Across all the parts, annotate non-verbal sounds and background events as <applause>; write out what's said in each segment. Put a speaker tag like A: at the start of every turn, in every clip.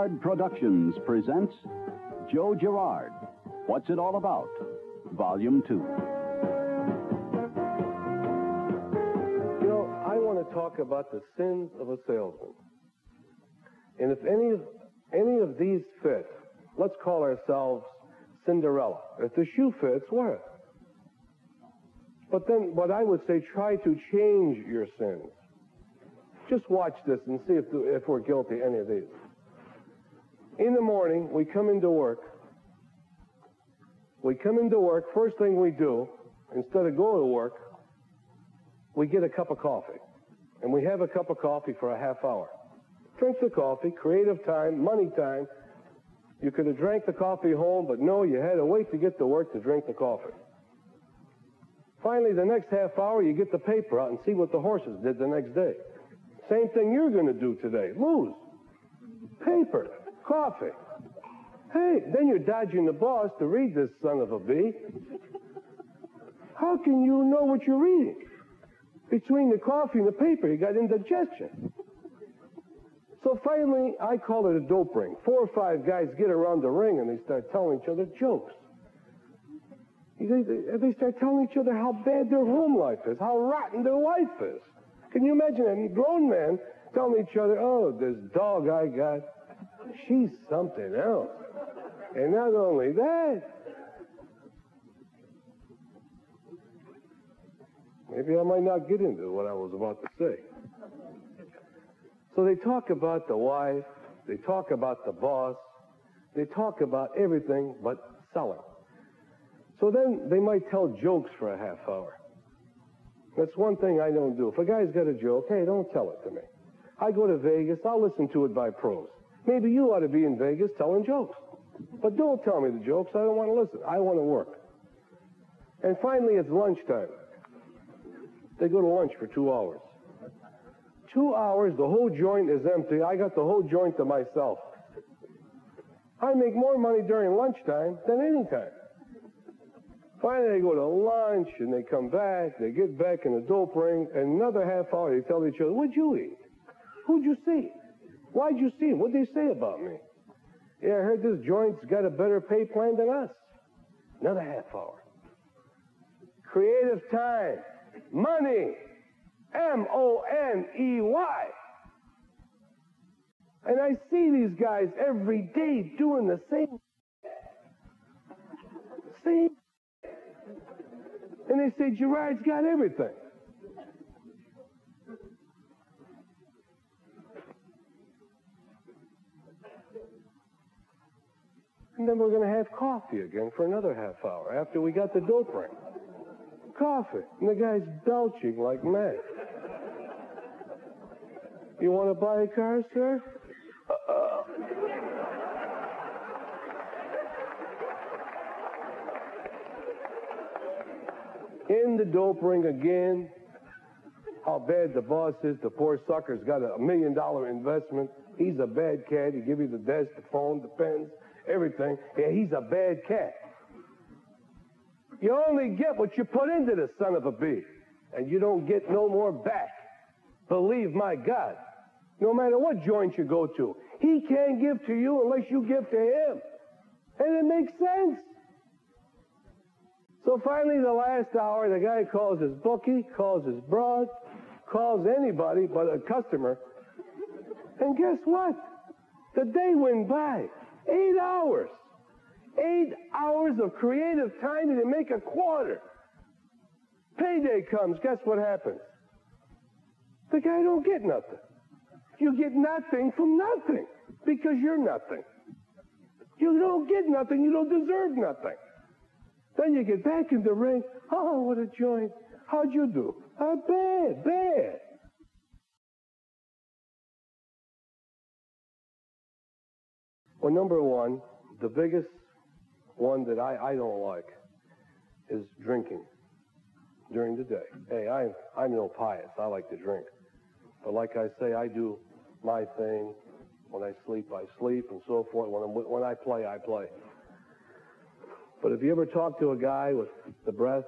A: Girard Productions presents Joe Girard. What's it all about? Volume 2.
B: You know, I want to talk about the sins of a salesman. And if any of, any of these fit, let's call ourselves Cinderella. If the shoe fits, wear it. But then, what I would say, try to change your sins. Just watch this and see if, if we're guilty any of these. In the morning, we come into work. We come into work, first thing we do, instead of going to work, we get a cup of coffee. And we have a cup of coffee for a half hour. Drink the coffee, creative time, money time. You could have drank the coffee home, but no, you had to wait to get to work to drink the coffee. Finally, the next half hour, you get the paper out and see what the horses did the next day. Same thing you're going to do today. Lose. Paper. Coffee. Hey, then you're dodging the boss to read this son of a bee. How can you know what you're reading? Between the coffee and the paper, you got indigestion. So finally, I call it a dope ring. Four or five guys get around the ring and they start telling each other jokes. They start telling each other how bad their home life is, how rotten their wife is. Can you imagine any grown man telling each other, oh, this dog I got, she's something else. And not only that, maybe I might not get into what I was about to say. So they talk about the wife, they talk about the boss, they talk about everything but selling. So then they might tell jokes for a half hour. That's one thing I don't do. If a guy's got a joke, hey, don't tell it to me. I go to Vegas, I'll listen to it by pros. Maybe you ought to be in Vegas telling jokes. But don't tell me the jokes. I don't want to listen. I want to work. And finally, it's lunchtime. They go to lunch for two hours. Two hours, the whole joint is empty. I got the whole joint to myself. I make more money during lunchtime than any time. Finally, they go to lunch and they come back. They get back in the dope ring. And another half hour, they tell each other, What'd you eat? Who'd you see? Why'd you see him? What'd they say about me? Yeah, I heard this joint's got a better pay plan than us. Another half hour. Creative time. Money. M O N E Y. And I see these guys every day doing the same. Same and they say, Girard's got everything. Then we're going to have coffee again for another half hour after we got the dope ring. Coffee. And the guy's belching like mad. You want to buy a car, sir? Uh, in the dope ring again. How bad the boss is. The poor sucker's got a million dollar investment. He's a bad cat. He give you the desk, the phone, the pens, everything. Yeah, he's a bad cat. You only get what you put into the son of a bee, and you don't get no more back. Believe my God. No matter what joint you go to, he can't give to you unless you give to him. And it makes sense. So finally, the last hour, the guy calls his bookie, calls his broad, calls anybody but a customer. And guess what? The day went by. Eight hours. Eight hours of creative time to make a quarter. Payday comes. Guess what happens? The guy don't get nothing. You get nothing from nothing because you're nothing. You don't get nothing. You don't deserve nothing. Then you get back in the ring. Oh, what a joint. How'd you do? Uh, bad, bad. Well, number one, the biggest one that I, I don't like is drinking during the day. Hey, I, I'm no pious. I like to drink. But like I say, I do my thing. When I sleep, I sleep, and so forth. When, I'm, when I play, I play. But if you ever talk to a guy with the breath,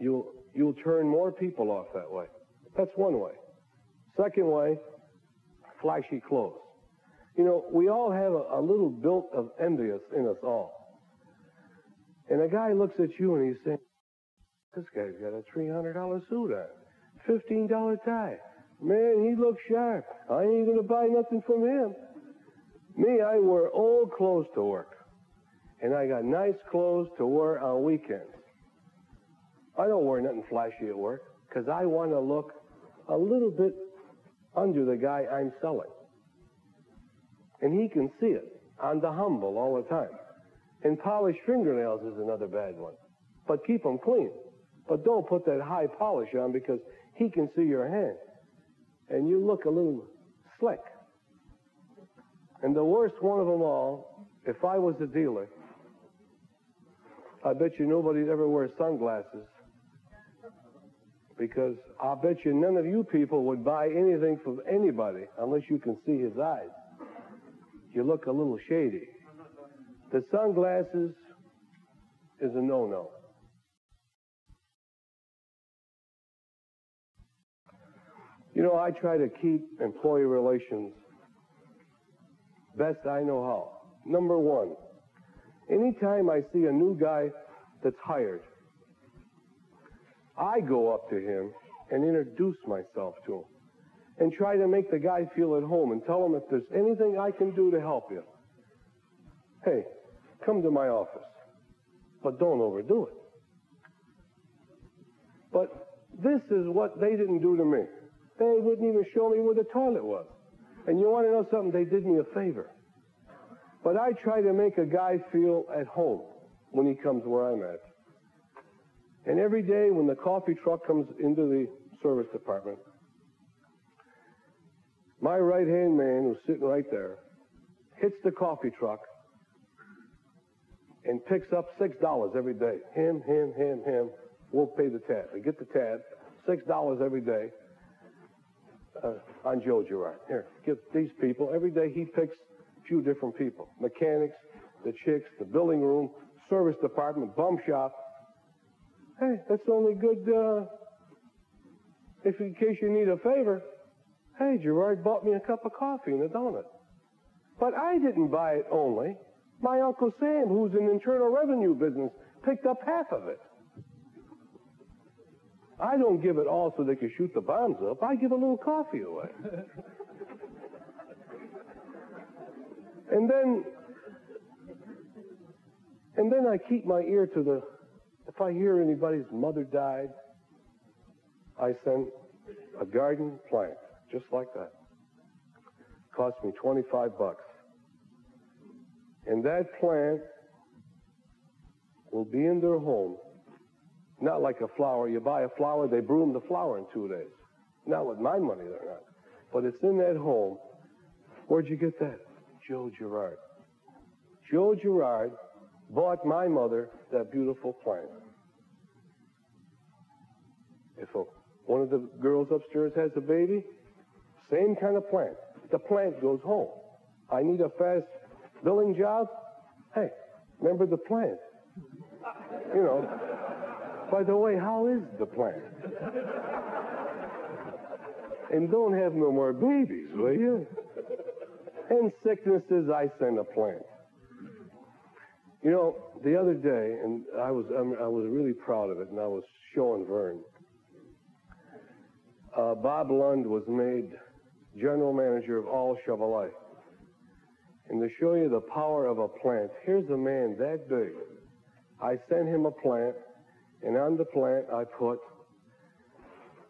B: you'll, you'll turn more people off that way. That's one way. Second way, flashy clothes. You know, we all have a, a little built of envious in us all. And a guy looks at you and he's saying, this guy's got a $300 suit on, $15 tie. Man, he looks sharp. I ain't going to buy nothing from him. Me, I wear old clothes to work. And I got nice clothes to wear on weekends. I don't wear nothing flashy at work because I want to look a little bit under the guy I'm selling. And he can see it on the humble all the time. And polished fingernails is another bad one. But keep them clean. But don't put that high polish on because he can see your hand. And you look a little slick. And the worst one of them all, if I was a dealer, I bet you nobody'd ever wears sunglasses because I bet you none of you people would buy anything from anybody unless you can see his eyes. You look a little shady. The sunglasses is a no-no. You know, I try to keep employee relations best I know how. Number one, anytime I see a new guy that's hired, I go up to him and introduce myself to him and try to make the guy feel at home and tell him if there's anything I can do to help you. Hey, come to my office, but don't overdo it. But this is what they didn't do to me. They wouldn't even show me where the toilet was. And you want to know something? They did me a favor. But I try to make a guy feel at home when he comes where I'm at. And every day when the coffee truck comes into the service department, my right hand man, who's sitting right there, hits the coffee truck and picks up six dollars every day. Him, him, him, him. We'll pay the tab. We get the tab, six dollars every day uh, on Joe Girard. Here, give these people every day. He picks a few different people: mechanics, the chicks, the building room, service department, bum shop. Hey, that's only good uh, if in case you need a favor. Hey, Girard bought me a cup of coffee and a donut. But I didn't buy it only. My Uncle Sam, who's in internal revenue business, picked up half of it. I don't give it all so they can shoot the bombs up. I give a little coffee away. <laughs> and then, and then I keep my ear to the, if I hear anybody's mother died, I send a garden plant, just like that. Cost me 25 bucks. And that plant will be in their home not like a flower. You buy a flower, they broom the flower in two days. Not with my money, they're not. But it's in that home. Where'd you get that? Joe Girard. Joe Girard bought my mother that beautiful plant. If one of the girls upstairs has a baby, same kind of plant. The plant goes home. I need a fast billing job. Hey, remember the plant. You know, by the way, how is the plant? and don't have no more babies, will you? And sicknesses, I send a plant. You know, the other day, and I was I was really proud of it, and I was showing Vern. Uh, Bob Lund was made general manager of all Chevrolet. And to show you the power of a plant, here's a man that big. I sent him a plant and on the plant, I put,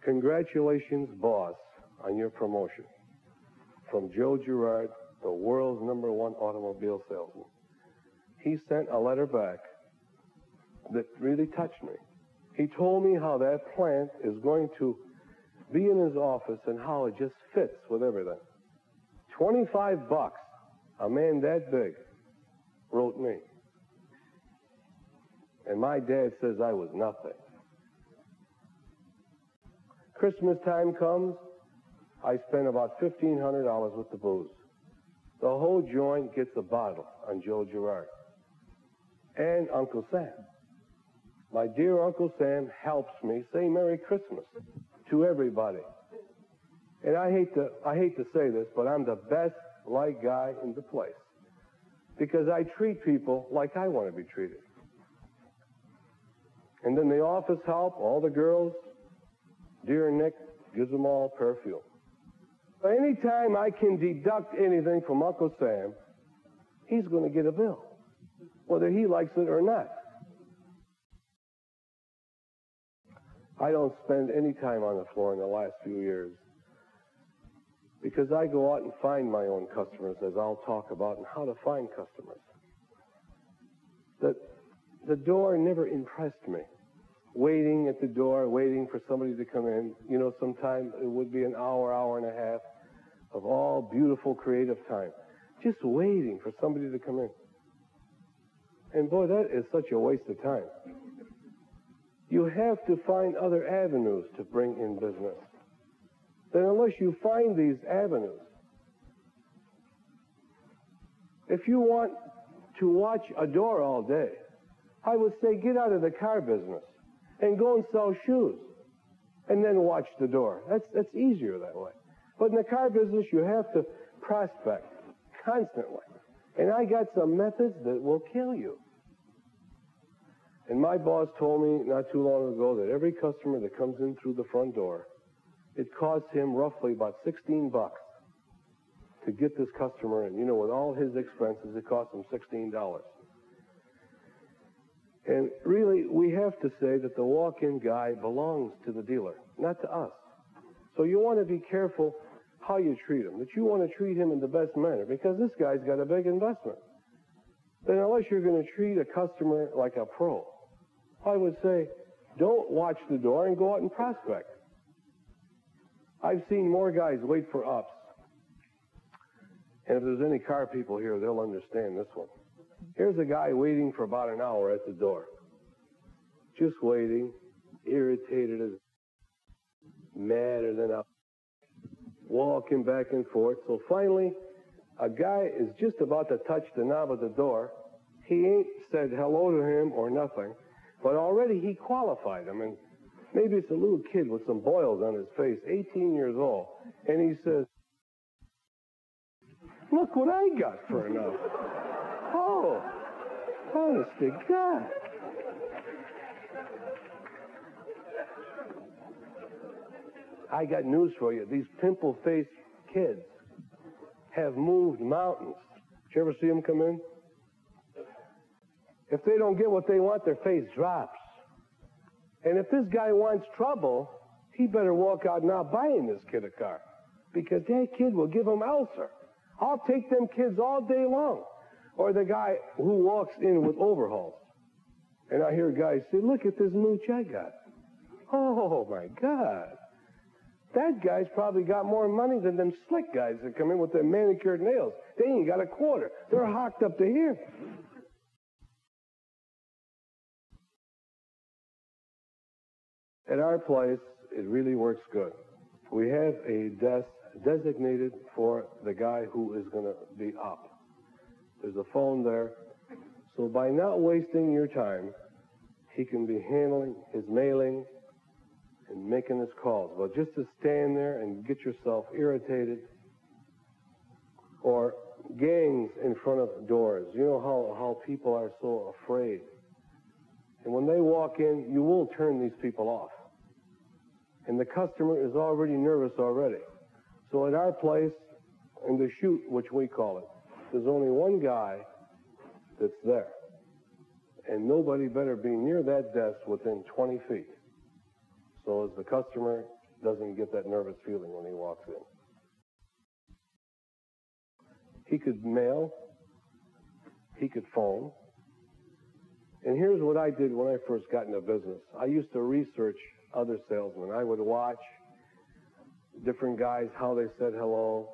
B: Congratulations, boss, on your promotion. From Joe Girard, the world's number one automobile salesman. He sent a letter back that really touched me. He told me how that plant is going to be in his office and how it just fits with everything. 25 bucks, a man that big, wrote me. And my dad says I was nothing. Christmas time comes, I spend about $1,500 with the booze. The whole joint gets a bottle on Joe Girard. And Uncle Sam. My dear Uncle Sam helps me say Merry Christmas to everybody. And I hate to I hate to say this, but I'm the best like guy in the place because I treat people like I want to be treated. And then the office help, all the girls, dear Nick gives them all perfume. Anytime I can deduct anything from Uncle Sam, he's going to get a bill, whether he likes it or not. I don't spend any time on the floor in the last few years because I go out and find my own customers, as I'll talk about, and how to find customers. The, the door never impressed me. Waiting at the door, waiting for somebody to come in. You know, sometimes it would be an hour, hour and a half of all beautiful creative time. Just waiting for somebody to come in. And boy, that is such a waste of time. You have to find other avenues to bring in business. Then, unless you find these avenues, if you want to watch a door all day, I would say get out of the car business and go and sell shoes and then watch the door. That's, that's easier that way. But in the car business, you have to prospect constantly. And I got some methods that will kill you. And my boss told me not too long ago that every customer that comes in through the front door, it costs him roughly about 16 bucks to get this customer in. You know, with all his expenses, it costs him $16. And really, we have to say that the walk-in guy belongs to the dealer, not to us. So you want to be careful how you treat him, that you want to treat him in the best manner because this guy's got a big investment. Then unless you're going to treat a customer like a pro, I would say don't watch the door and go out and prospect. I've seen more guys wait for ups. And if there's any car people here, they'll understand this one. Here's a guy waiting for about an hour at the door. Just waiting, irritated as madder than a walking back and forth. So finally, a guy is just about to touch the knob of the door. He ain't said hello to him or nothing, but already he qualified him. And maybe it's a little kid with some boils on his face, 18 years old. And he says, Look what I got for enough. oh, honest to God. I got news for you. These pimple faced kids have moved mountains. Did you ever see them come in? If they don't get what they want, their face drops. And if this guy wants trouble, he better walk out not buying this kid a car. Because that kid will give him ulcer. I'll take them kids all day long. Or the guy who walks in with overhauls. And I hear guys say, look at this mooch I got. Oh my God. That guy's probably got more money than them slick guys that come in with their manicured nails. They ain't got a quarter. They're hocked up to here. At our place, it really works good. We have a desk designated for the guy who is going to be up. There's a phone there. So by not wasting your time, he can be handling his mailing, and making his calls. But just to stand there and get yourself irritated or gangs in front of doors. You know how, how people are so afraid. And when they walk in, you will turn these people off. And the customer is already nervous already. So at our place, in the chute, which we call it, there's only one guy that's there. And nobody better be near that desk within 20 feet so as the customer doesn't get that nervous feeling when he walks in. He could mail, he could phone. And here's what I did when I first got into business. I used to research other salesmen. I would watch different guys, how they said hello,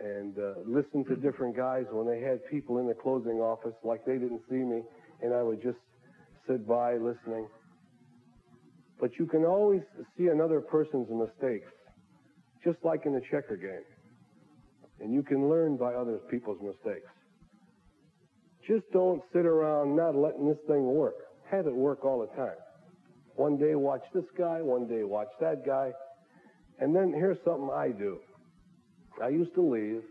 B: and uh, listen to different guys when they had people in the closing office like they didn't see me, and I would just sit by listening. But you can always see another person's mistakes, just like in a checker game. And you can learn by other people's mistakes. Just don't sit around not letting this thing work. Have it work all the time. One day watch this guy, one day watch that guy. And then here's something I do. I used to leave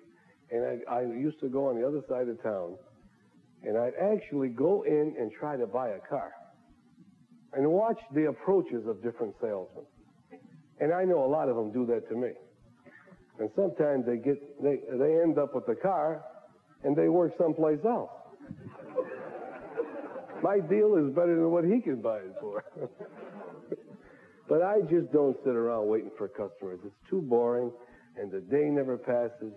B: And I, I used to go on the other side of town, and I'd actually go in and try to buy a car and watch the approaches of different salesmen. And I know a lot of them do that to me. And sometimes they get they they end up with the car and they work someplace else. My deal is better than what he can buy it for. <laughs> but I just don't sit around waiting for customers. It's too boring and the day never passes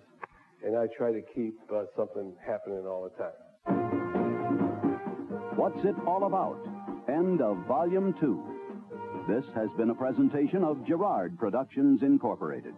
B: and I try to keep uh, something happening all the time.
A: What's it all about? End of Volume 2. This has been a presentation of Girard Productions Incorporated.